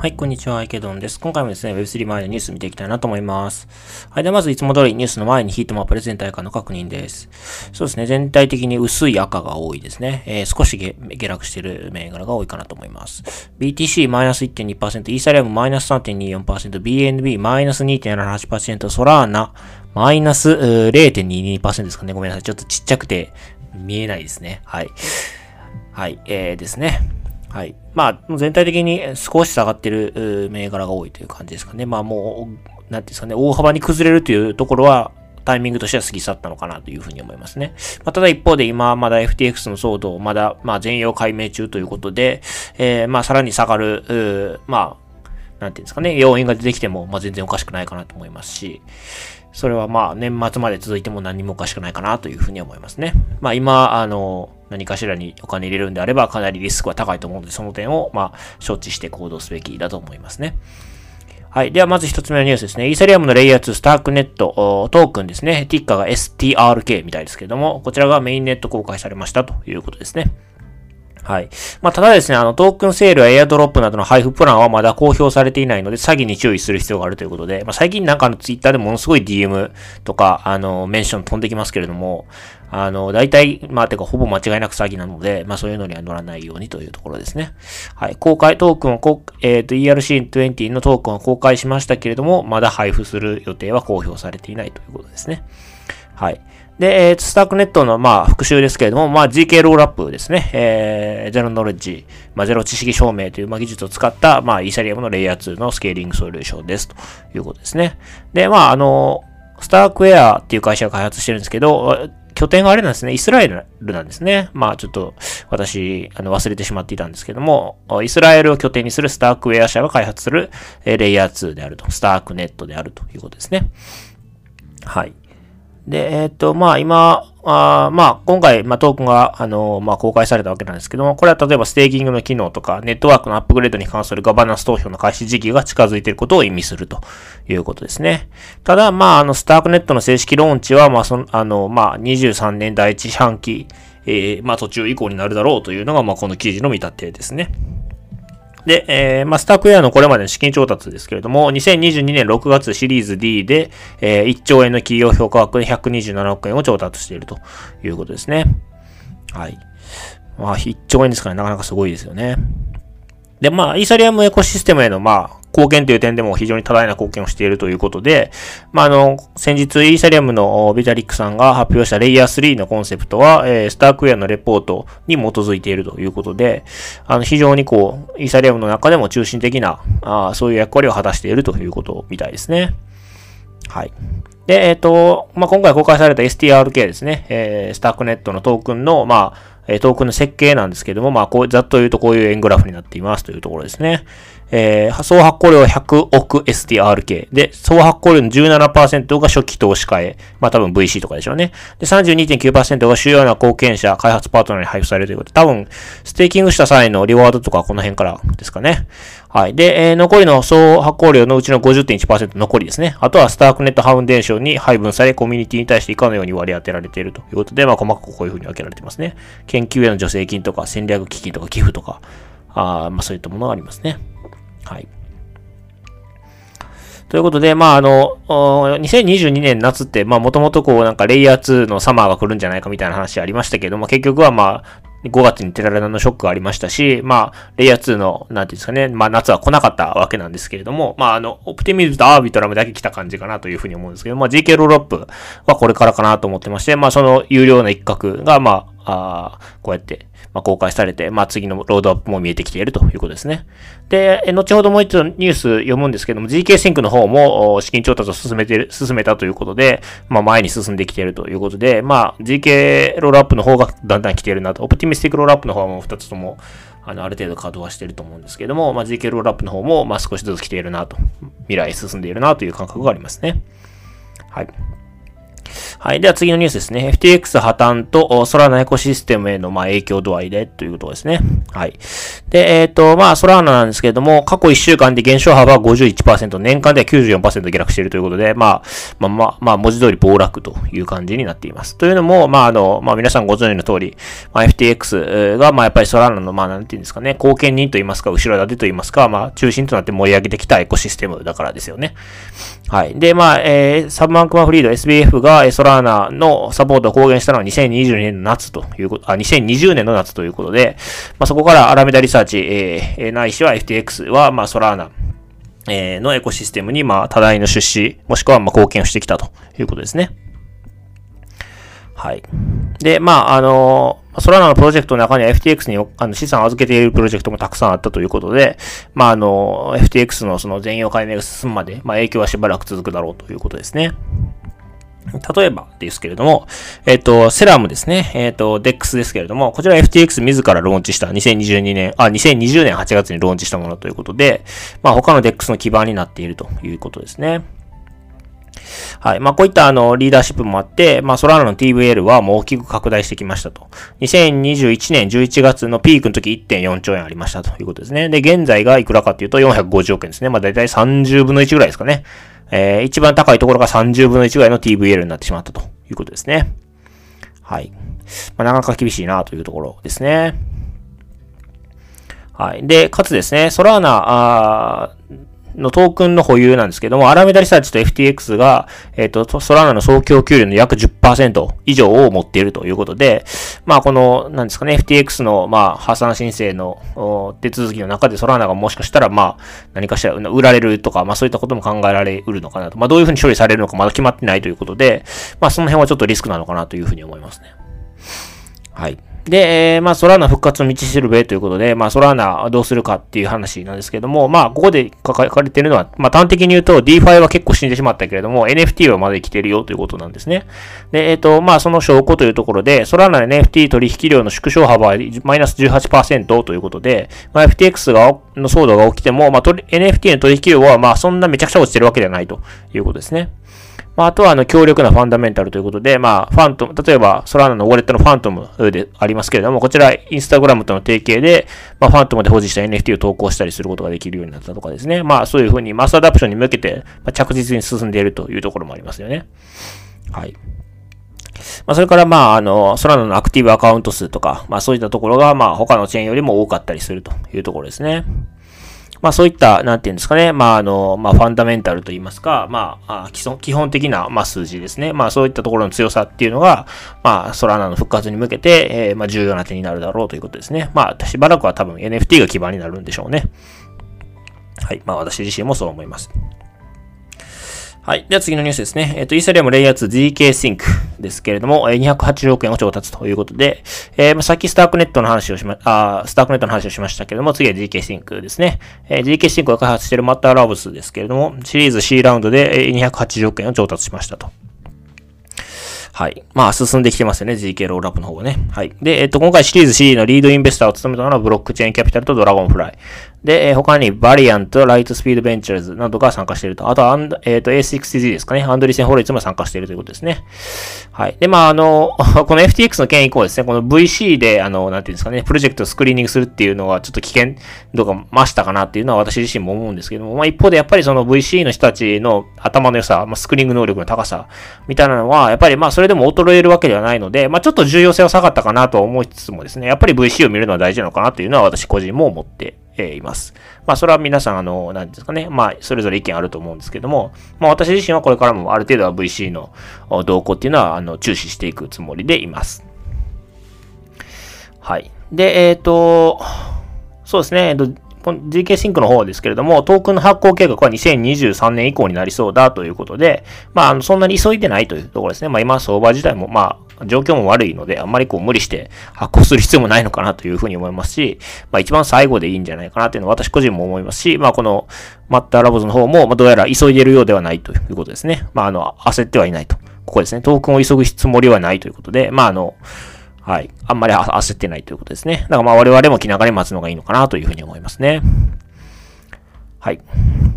はい、こんにちは、アイケドンです。今回もですね、Web3 前のニュース見ていきたいなと思います。はい、ではまずいつも通りニュースの前にヒートマップで全体感の確認です。そうですね、全体的に薄い赤が多いですね。えー、少し下落している銘柄が多いかなと思います。BTC マイナス1.2%、イーサリアムマイナス3.24%、BNB マイナス2.78%、ソラーナマイナス0.22%ですかね。ごめんなさい。ちょっとちっちゃくて見えないですね。はい。はい、えー、ですね。はい。まあ、全体的に少し下がってる銘柄が多いという感じですかね。まあもう、なんていうんですかね、大幅に崩れるというところは、タイミングとしては過ぎ去ったのかなというふうに思いますね。まあ、ただ一方で今まだ FTX の騒動、まだまあ全容解明中ということで、えー、まあさらに下がる、まあ、なんていうんですかね、要因が出てきても、まあ全然おかしくないかなと思いますし、それはまあ年末まで続いても何もおかしくないかなというふうに思いますね。まあ今、あの、何かしらにお金入れるんであればかなりリスクは高いと思うので、その点をまあ承知して行動すべきだと思いますね。はい。では、まず一つ目のニュースですね。イーサリアムのレイヤー2スタークネットトークンですね。ティッカーが STRK みたいですけれども、こちらがメインネット公開されましたということですね。はい。まあ、ただですね、あの、トークンセールやエアドロップなどの配布プランはまだ公表されていないので、詐欺に注意する必要があるということで、まあ、最近なんかのツイッターでものすごい DM とか、あの、メンション飛んできますけれども、あの、大体、まあ、てか、ほぼ間違いなく詐欺なので、まあ、そういうのには乗らないようにというところですね。はい。公開トークンを、えっ、ー、と、ERC20 のトークンを公開しましたけれども、まだ配布する予定は公表されていないということですね。はい。で、えー、スタークネットの、まあ、復習ですけれども、まあ、GK ロールアップですね。えー、ゼロノレッジ、まあ、ゼロ知識証明という、まあ、技術を使った、まあ、イーサリアムのレイヤー2のスケーリングソリューションです。ということですね。で、まあ、あの、スタークエアっていう会社が開発してるんですけど、拠点があれなんですね。イスラエルなんですね。まあちょっと私、あの忘れてしまっていたんですけども、イスラエルを拠点にするスタークウェア社が開発するレイヤー2であると。スタークネットであるということですね。はい。で、えっ、ー、と、まあ今、あまあ今回、まあトークンが、あの、まあ公開されたわけなんですけども、これは例えばステーキングの機能とか、ネットワークのアップグレードに関するガバナンス投票の開始時期が近づいていることを意味するということですね。ただ、まああの、スタークネットの正式ローンチは、まあその、あの、まあ23年第一四半期、えー、まあ途中以降になるだろうというのが、まあこの記事の見立てですね。で、えー、まあ、スタックエアのこれまでの資金調達ですけれども、2022年6月シリーズ D で、えー、1兆円の企業評価額で127億円を調達しているということですね。はい。まあ、1兆円ですから、ね、なかなかすごいですよね。で、まあ、イーサリアムエコシステムへの、まあ、貢献という点でも非常に多大な貢献をしているということで、まあ、あの、先日、イーサリアムのビタリックさんが発表したレイヤー3のコンセプトは、えー、スタークウェアのレポートに基づいているということで、あの、非常にこう、イーサリアムの中でも中心的な、あそういう役割を果たしているということみたいですね。はい。で、えっ、ー、と、まあ、今回公開された STRK ですね、えー、スタークネットのトークンの、まあ、えトークンの設計なんですけども、まあ、こう、ざっと言うとこういう円グラフになっていますというところですね。えー、総発行量100億 STRK。で、総発行量の17%が初期投資家へ。まあ多分 VC とかでしょうね。で、32.9%が主要な貢献者、開発パートナーに配布されるということで、多分、ステーキングした際のリワードとかこの辺からですかね。はい。で、えー、残りの総発行量のうちの50.1%残りですね。あとはスタークネットファウンデーションに配分され、コミュニティに対して以下のように割り当てられているということで、まあ細かくこういうふうに分けられてますね。研研究への助成金とか戦略基金とか寄付とか、あまあそういったものがありますね。はい。ということで、まあ、あの、2022年夏って、まあ、もともとこう、なんか、レイヤー2のサマーが来るんじゃないかみたいな話ありましたけども、結局はまあ、5月にテラレナのショックがありましたし、まあ、レイヤー2の、なんていうんですかね、まあ、夏は来なかったわけなんですけれども、まあ、あの、オプティミズとアービトラムだけ来た感じかなというふうに思うんですけど、まあ、GK ロールアップはこれからかなと思ってまして、まあ、その有料な一角が、まあ、こうやって、まあ、公開されて、まあ、次のロードアップも見えてきているということですね。で、後ほどもう一度ニュース読むんですけども、GK シンクの方も資金調達を進めて、進めたということで、まあ、前に進んできているということで、まあ、GK ロールアップの方がだんだん来ているなと、オプティミスティックロールアップの方はもう2つとも、あの、ある程度稼働はしていると思うんですけども、まあ、GK ロールアップの方も、まあ、少しずつ来ているなと、未来進んでいるなという感覚がありますね。はい。はい。では次のニュースですね。FTX 破綻とソラナエコシステムへのまあ影響度合いでということですね。はい。で、えっ、ー、と、まあ、ソラーナなんですけれども、過去1週間で減少幅は51%、年間では94%下落しているということで、まあ、まあ、まあ、まあ、文字通り暴落という感じになっています。というのも、まあ、あの、まあ、皆さんご存知の通り、まあ、FTX が、まあ、やっぱりソラーナの、まあ、なんていうんですかね、貢献人といいますか、後ろ盾といいますか、まあ、中心となって盛り上げてきたエコシステムだからですよね。はい。で、まあ、えー、サブマンクマフリード SBF がソラーナのサポートを公言したのは2020年の夏ということ、あ、2020年の夏ということで、まあ、そここからアラメダリサーチ、えー、ないしは FTX は、まあ、ソラーナ、え、のエコシステムに、まあ、多大の出資、もしくは、まあ、貢献をしてきたということですね。はい。で、まあ、あのソラナのプロジェクトの中には FTX にあの資産を預けているプロジェクトもたくさんあったということで、まあ、あの、FTX のその全容解明が進むまで、まあ、影響はしばらく続くだろうということですね。例えばですけれども、えっ、ー、と、セラムですね。えっ、ー、と、DEX ですけれども、こちら FTX 自らローンチした2022年、あ、2020年8月にローンチしたものということで、まあ他の DEX の基盤になっているということですね。はい。まあ、こういったあの、リーダーシップもあって、まあ、ソラーナの TVL はもう大きく拡大してきましたと。2021年11月のピークの時1.4兆円ありましたということですね。で、現在がいくらかっていうと450億円ですね。まあ、だいたい30分の1ぐらいですかね。えー、一番高いところが30分の1ぐらいの TVL になってしまったということですね。はい。まあ、なかなか厳しいなというところですね。はい。で、かつですね、ソラーナ、あのトークンの保有なんですけども、アラメダリサーチと FTX が、えっ、ー、と、ソラナの総供給量の約10%以上を持っているということで、まあ、この、なんですかね、FTX の、まあ、破産申請の手続きの中でソラナがもしかしたら、まあ、何かしら売られるとか、まあ、そういったことも考えられうるのかなと。まあ、どういうふうに処理されるのかまだ決まってないということで、まあ、その辺はちょっとリスクなのかなというふうに思いますね。はい。で、えー、まあ、ソラーナ復活の道しるべということで、まあ、ソラーナどうするかっていう話なんですけども、まあ、ここで書かれてるのは、まあ、端的に言うと、DeFi は結構死んでしまったけれども、NFT はまだ生きてるよということなんですね。で、えっ、ー、と、まあ、その証拠というところで、ソラーナの NFT 取引量の縮小幅はマイナス18%ということで、まあ、FTX が、の騒動が起きても、まあ、NFT の取引量は、まあ、そんなめちゃくちゃ落ちてるわけではないということですね。まあ、あとは、あの、強力なファンダメンタルということで、まあ、ファントム、例えば、ソラーナのウォレットのファントムでありますけれども、こちら、インスタグラムとの提携で、まあ、ファントムで保持した NFT を投稿したりすることができるようになったとかですね。まあ、そういうふうにマスアダプションに向けて、ま、着実に進んでいるというところもありますよね。はい。まあ、それから、まあ、あの、ソラナのアクティブアカウント数とか、まあ、そういったところが、まあ、他のチェーンよりも多かったりするというところですね。まあそういった、なんていうんですかね、まああの、まあファンダメンタルといいますか、まあ、基礎基本的な、まあ数字ですね。まあそういったところの強さっていうのが、まあソラナの復活に向けて、えー、まあ重要な点になるだろうということですね。まあしばらくは多分 NFT が基盤になるんでしょうね。はい。まあ私自身もそう思います。はい。では次のニュースですね。えっ、ー、と、イーサリアムレイヤー2 ZK Sync ですけれども、280億円を調達ということで、えー、ま、さっきスタークネットの話をしま、あスタークネットの話をしましたけれども、次は ZK Sync ですね。えー、ZK Sync を開発しているマッターラブスですけれども、シリーズ C ラウンドで280億円を調達しましたと。はい。まあ、進んできてますよね。GK ロールアップの方がね。はい。で、えっと、今回シリーズ C のリードインベスターを務めたのはブロックチェーンキャピタルとドラゴンフライ。で、えー、他にバリアント、ライトスピードベンチャーズなどが参加していると。あとは、えっ、ー、と、 a16z ですかね。アンドリーセンホロウィッツも参加しているということですね。はい。で、まあ、あの、この FTX の件以降ですね、この VC で、あの、なんていうんですかね、プロジェクトをスクリーニングするっていうのはちょっと危険度が増したかなっていうのは私自身も思うんですけども、まあ、一方でやっぱりその VC の人たちの頭の良さ、まあ、スクリーニング能力の高さみたいなのは、やっぱりま、それでも衰えるわけではないので、まあ、ちょっと重要性は下がったかなと思いつつもですね、やっぱり VC を見るのは大事なのかなというのは私個人も思ってえいます。まあ、それは皆さん、あの、何ですかね。まあ、それぞれ意見あると思うんですけども、まあ、私自身はこれからもある程度は VC の動向っていうのは、あの、注視していくつもりでいます。はい。で、えっ、ー、と、そうですね。えっ、と GK シンクの方ですけれども、トークンの発行計画は2023年以降になりそうだということで、まあ、そんなに急いでないというところですね。まあ、今、相場自体も、まあ、状況も悪いので、あんまりこう無理して発行する必要もないのかなというふうに思いますし、まあ、一番最後でいいんじゃないかなというのは私個人も思いますし、まあ、このマッターラボズの方も、まあ、どうやら急いでるようではないということですね。まあ、あの、焦ってはいないと。ここですね。トークンを急ぐつもりはないということで、まあ、あの、はい。あんまり焦ってないということですね。だからまあ我々も気長に待つのがいいのかなというふうに思いますね。はい。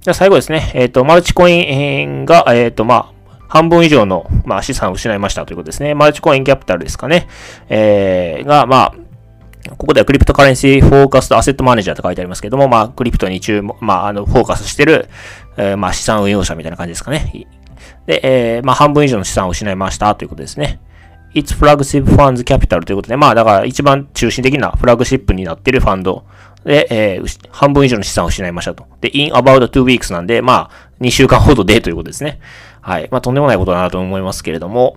じゃあ最後ですね。えっ、ー、と、マルチコインが、えっ、ー、と、まあ、半分以上の、まあ、資産を失いましたということですね。マルチコインキャピタルですかね。えー、が、まあ、ここではクリプトカレンシーフォーカストアセットマネージャーと書いてありますけども、まあ、クリプトに注目、まあ、あの、フォーカスしてる、えー、まあ、資産運用者みたいな感じですかね。で、えー、まあ、半分以上の資産を失いましたということですね。Its Flagship Funds Capital ということで、まあ、だから一番中心的なフラグシップになっているファンドで、えー、半分以上の資産を失いましたと。で、in about two weeks なんで、まあ、2週間ほどでということですね。はい。まあ、とんでもないことだなと思いますけれども、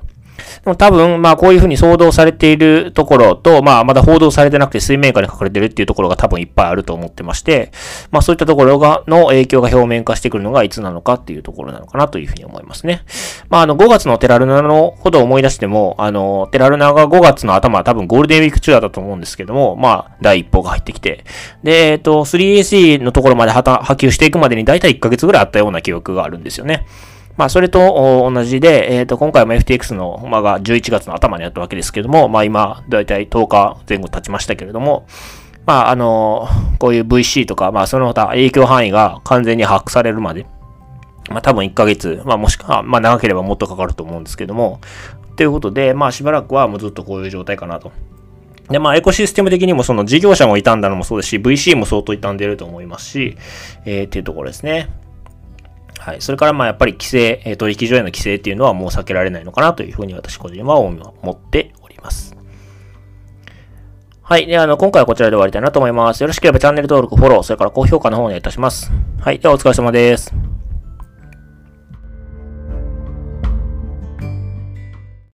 でも多分、まあこういうふうに騒動されているところと、まあまだ報道されてなくて水面下に書かれてるっていうところが多分いっぱいあると思ってまして、まあそういったところが、の影響が表面化してくるのがいつなのかっていうところなのかなというふうに思いますね。まああの5月のテラルナのほど思い出しても、あの、テラルナが5月の頭は、多分ゴールデンウィーク中だったと思うんですけども、まあ第一報が入ってきて、で、えっと、3AC のところまで波及していくまでに大体1ヶ月ぐらいあったような記憶があるんですよね。まあ、それと同じで、えっ、ー、と、今回も FTX の、まあ、が11月の頭にやったわけですけども、まあ、今、だいたい10日前後経ちましたけれども、まあ、あの、こういう VC とか、まあ、その他影響範囲が完全に把握されるまで、まあ、多分1ヶ月、まあ、もしくは、まあ、長ければもっとかかると思うんですけども、ということで、まあ、しばらくはもうずっとこういう状態かなと。で、まあ、エコシステム的にもその事業者も傷んだのもそうですし、VC も相当傷んでると思いますし、えー、っていうところですね。はい。それから、まあ、やっぱり規制、え、取引所への規制っていうのはもう避けられないのかなというふうに私個人は思っております。はい。では、あの、今回はこちらで終わりたいなと思います。よろしければチャンネル登録、フォロー、それから高評価の方お願いいたします。はい。では、お疲れ様です。